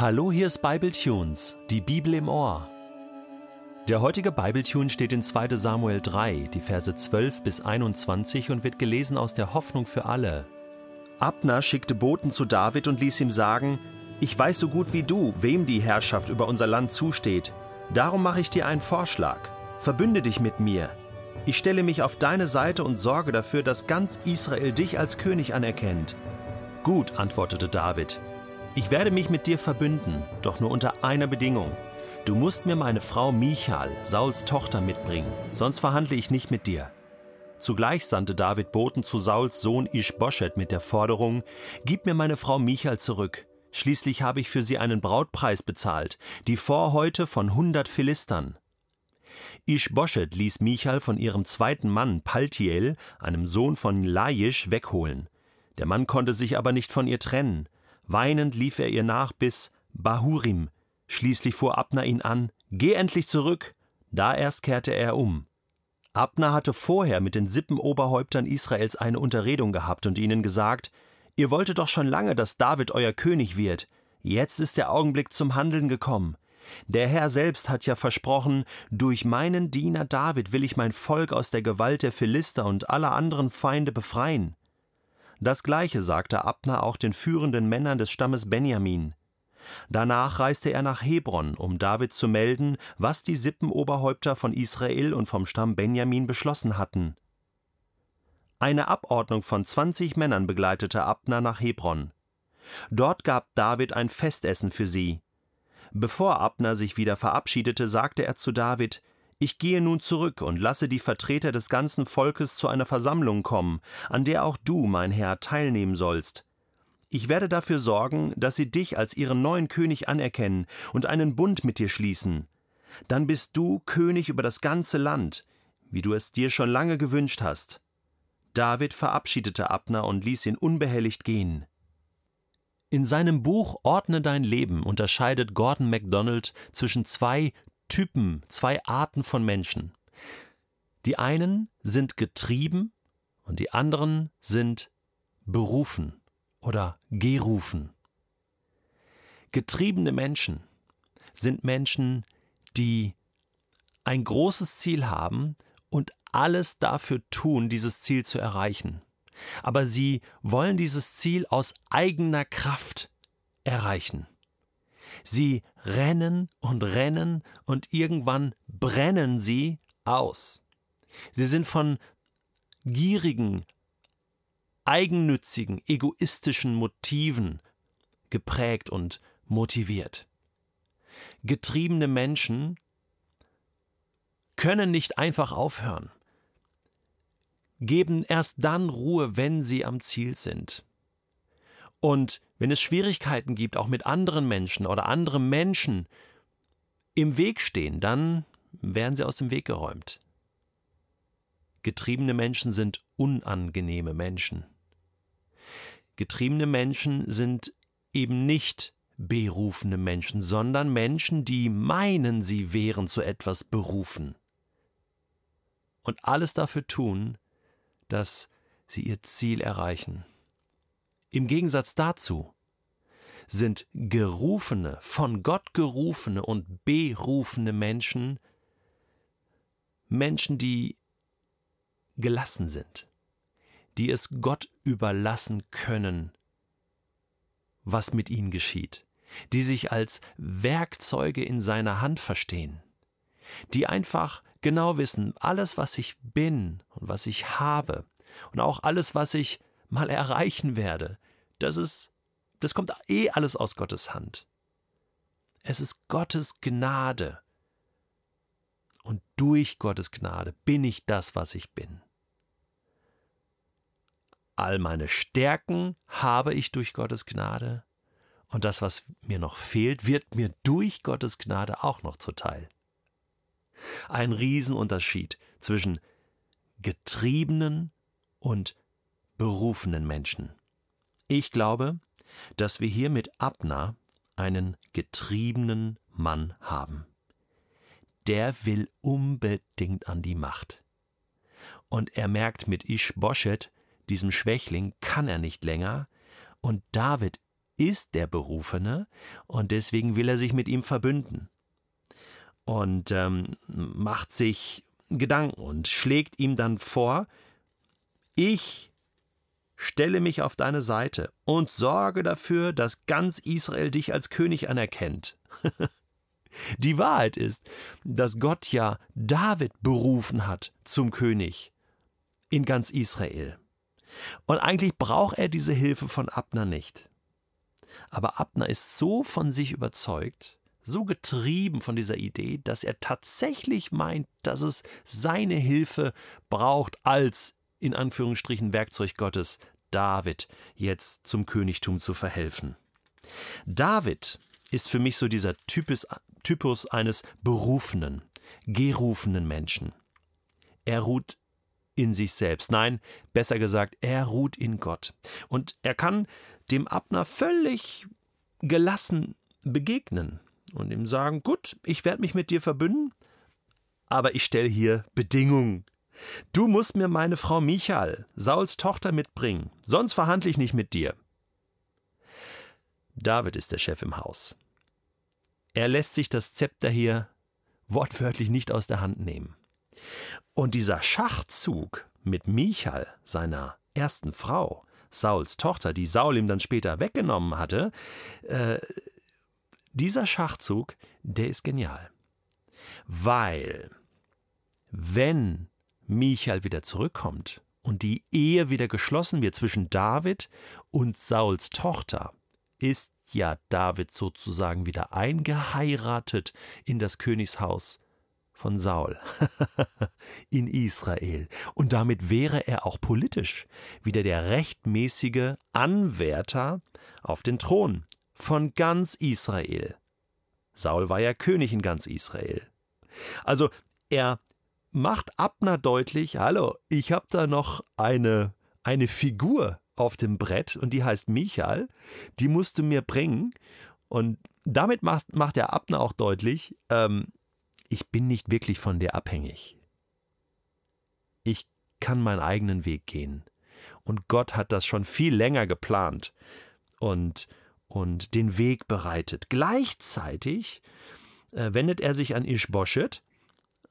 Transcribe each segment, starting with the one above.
Hallo, hier ist Bible Tunes, die Bibel im Ohr. Der heutige Bibletune steht in 2. Samuel 3, die Verse 12 bis 21 und wird gelesen aus der Hoffnung für alle. Abner schickte Boten zu David und ließ ihm sagen: Ich weiß so gut wie du, wem die Herrschaft über unser Land zusteht. Darum mache ich dir einen Vorschlag. Verbünde dich mit mir. Ich stelle mich auf deine Seite und sorge dafür, dass ganz Israel dich als König anerkennt. Gut, antwortete David. Ich werde mich mit dir verbünden, doch nur unter einer Bedingung. Du musst mir meine Frau Michal, Sauls Tochter, mitbringen, sonst verhandle ich nicht mit dir. Zugleich sandte David Boten zu Sauls Sohn Ischboschet mit der Forderung: Gib mir meine Frau Michal zurück. Schließlich habe ich für sie einen Brautpreis bezahlt, die Vorhäute von hundert Philistern. Ischboschet ließ Michal von ihrem zweiten Mann Paltiel, einem Sohn von Laisch, wegholen. Der Mann konnte sich aber nicht von ihr trennen. Weinend lief er ihr nach bis Bahurim. Schließlich fuhr Abner ihn an: Geh endlich zurück! Da erst kehrte er um. Abner hatte vorher mit den Sippenoberhäuptern Israels eine Unterredung gehabt und ihnen gesagt: Ihr wolltet doch schon lange, dass David euer König wird. Jetzt ist der Augenblick zum Handeln gekommen. Der Herr selbst hat ja versprochen, durch meinen Diener David will ich mein Volk aus der Gewalt der Philister und aller anderen Feinde befreien. Das gleiche sagte Abner auch den führenden Männern des Stammes Benjamin. Danach reiste er nach Hebron, um David zu melden, was die Sippenoberhäupter von Israel und vom Stamm Benjamin beschlossen hatten. Eine Abordnung von zwanzig Männern begleitete Abner nach Hebron. Dort gab David ein Festessen für sie. Bevor Abner sich wieder verabschiedete, sagte er zu David: ich gehe nun zurück und lasse die Vertreter des ganzen Volkes zu einer Versammlung kommen, an der auch du, mein Herr, teilnehmen sollst. Ich werde dafür sorgen, dass sie dich als ihren neuen König anerkennen und einen Bund mit dir schließen. Dann bist du König über das ganze Land, wie du es dir schon lange gewünscht hast. David verabschiedete Abner und ließ ihn unbehelligt gehen. In seinem Buch Ordne dein Leben unterscheidet Gordon MacDonald zwischen zwei Typen, zwei Arten von Menschen. Die einen sind getrieben und die anderen sind berufen oder gerufen. Getriebene Menschen sind Menschen, die ein großes Ziel haben und alles dafür tun, dieses Ziel zu erreichen. Aber sie wollen dieses Ziel aus eigener Kraft erreichen. Sie rennen und rennen und irgendwann brennen sie aus. Sie sind von gierigen, eigennützigen, egoistischen Motiven geprägt und motiviert. Getriebene Menschen können nicht einfach aufhören, geben erst dann Ruhe, wenn sie am Ziel sind. Und wenn es Schwierigkeiten gibt, auch mit anderen Menschen oder andere Menschen im Weg stehen, dann werden sie aus dem Weg geräumt. Getriebene Menschen sind unangenehme Menschen. Getriebene Menschen sind eben nicht berufene Menschen, sondern Menschen, die meinen, sie wären zu etwas berufen. Und alles dafür tun, dass sie ihr Ziel erreichen. Im Gegensatz dazu sind gerufene, von Gott gerufene und berufene Menschen Menschen, die gelassen sind, die es Gott überlassen können, was mit ihnen geschieht, die sich als Werkzeuge in seiner Hand verstehen, die einfach genau wissen, alles, was ich bin und was ich habe und auch alles, was ich mal erreichen werde, das ist, das kommt eh alles aus Gottes Hand. Es ist Gottes Gnade. Und durch Gottes Gnade bin ich das, was ich bin. All meine Stärken habe ich durch Gottes Gnade. Und das, was mir noch fehlt, wird mir durch Gottes Gnade auch noch zuteil. Ein Riesenunterschied zwischen getriebenen und berufenen Menschen. Ich glaube, dass wir hier mit Abner einen getriebenen Mann haben. Der will unbedingt an die Macht. Und er merkt mit Ishbosheth, diesem Schwächling, kann er nicht länger, und David ist der Berufene und deswegen will er sich mit ihm verbünden. Und ähm, macht sich Gedanken und schlägt ihm dann vor, ich stelle mich auf deine Seite und sorge dafür, dass ganz Israel dich als König anerkennt. Die Wahrheit ist, dass Gott ja David berufen hat zum König in ganz Israel. Und eigentlich braucht er diese Hilfe von Abner nicht. Aber Abner ist so von sich überzeugt, so getrieben von dieser Idee, dass er tatsächlich meint, dass es seine Hilfe braucht als in Anführungsstrichen Werkzeug Gottes, David jetzt zum Königtum zu verhelfen. David ist für mich so dieser Typus, Typus eines berufenen, gerufenen Menschen. Er ruht in sich selbst. Nein, besser gesagt, er ruht in Gott. Und er kann dem Abner völlig gelassen begegnen und ihm sagen, gut, ich werde mich mit dir verbünden, aber ich stelle hier Bedingungen. Du musst mir meine Frau Michael, Sauls Tochter, mitbringen, sonst verhandle ich nicht mit dir. David ist der Chef im Haus. Er lässt sich das Zepter hier wortwörtlich nicht aus der Hand nehmen. Und dieser Schachzug mit Michal, seiner ersten Frau, Sauls Tochter, die Saul ihm dann später weggenommen hatte, äh, dieser Schachzug, der ist genial. Weil, wenn Michael wieder zurückkommt und die Ehe wieder geschlossen wird zwischen David und Sauls Tochter, ist ja David sozusagen wieder eingeheiratet in das Königshaus von Saul in Israel. Und damit wäre er auch politisch wieder der rechtmäßige Anwärter auf den Thron von ganz Israel. Saul war ja König in ganz Israel. Also er macht Abner deutlich, hallo, ich habe da noch eine, eine Figur auf dem Brett und die heißt Michael, die musst du mir bringen. Und damit macht, macht der Abner auch deutlich, ähm, ich bin nicht wirklich von dir abhängig. Ich kann meinen eigenen Weg gehen. Und Gott hat das schon viel länger geplant und, und den Weg bereitet. Gleichzeitig äh, wendet er sich an Ishbosheth,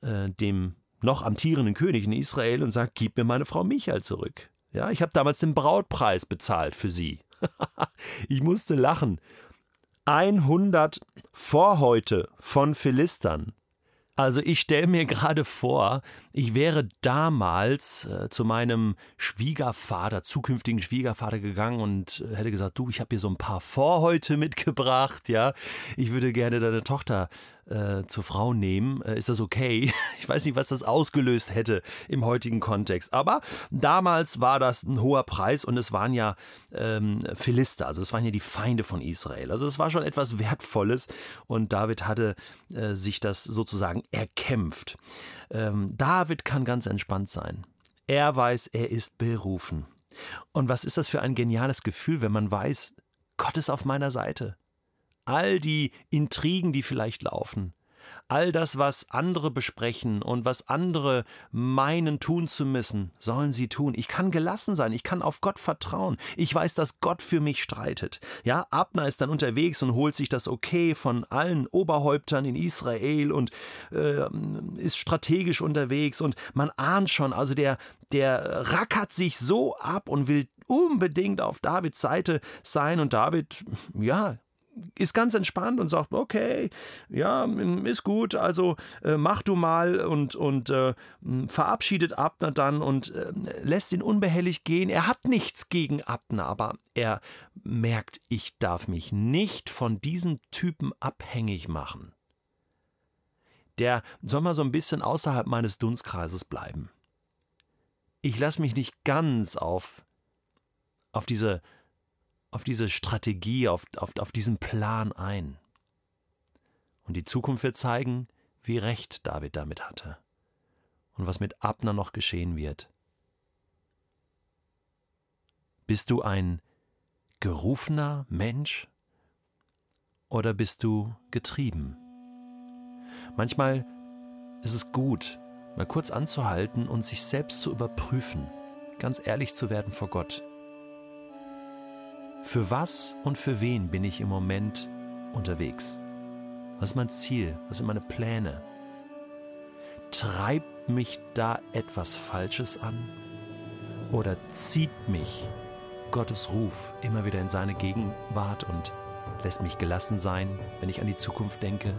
äh, dem noch amtierenden König in Israel, und sagt: Gib mir meine Frau Michael zurück. Ja, ich habe damals den Brautpreis bezahlt für sie. ich musste lachen. 100 Vorhäute von Philistern also ich stelle mir gerade vor, ich wäre damals äh, zu meinem Schwiegervater, zukünftigen Schwiegervater gegangen und äh, hätte gesagt, du, ich habe hier so ein paar Vorhäute mitgebracht, ja. Ich würde gerne deine Tochter äh, zur Frau nehmen. Äh, ist das okay? Ich weiß nicht, was das ausgelöst hätte im heutigen Kontext. Aber damals war das ein hoher Preis und es waren ja ähm, Philister, also es waren ja die Feinde von Israel. Also es war schon etwas Wertvolles und David hatte äh, sich das sozusagen erkämpft. Ähm, David kann ganz entspannt sein. Er weiß, er ist berufen. Und was ist das für ein geniales Gefühl, wenn man weiß, Gott ist auf meiner Seite all die Intrigen, die vielleicht laufen, all das, was andere besprechen und was andere meinen tun zu müssen, sollen sie tun. Ich kann gelassen sein, ich kann auf Gott vertrauen. Ich weiß, dass Gott für mich streitet. Ja, Abner ist dann unterwegs und holt sich das Okay von allen Oberhäuptern in Israel und äh, ist strategisch unterwegs und man ahnt schon, also der, der rackert sich so ab und will unbedingt auf Davids Seite sein und David, ja, ist ganz entspannt und sagt, okay, ja, ist gut, also äh, mach du mal und, und äh, verabschiedet Abner dann und äh, lässt ihn unbehelligt gehen. Er hat nichts gegen Abner, aber er merkt, ich darf mich nicht von diesen Typen abhängig machen. Der soll mal so ein bisschen außerhalb meines Dunstkreises bleiben. Ich lasse mich nicht ganz auf, auf diese auf diese Strategie, auf, auf, auf diesen Plan ein. Und die Zukunft wird zeigen, wie recht David damit hatte und was mit Abner noch geschehen wird. Bist du ein gerufener Mensch oder bist du getrieben? Manchmal ist es gut, mal kurz anzuhalten und sich selbst zu überprüfen, ganz ehrlich zu werden vor Gott. Für was und für wen bin ich im Moment unterwegs? Was ist mein Ziel? Was sind meine Pläne? Treibt mich da etwas Falsches an? Oder zieht mich Gottes Ruf immer wieder in seine Gegenwart und lässt mich gelassen sein, wenn ich an die Zukunft denke?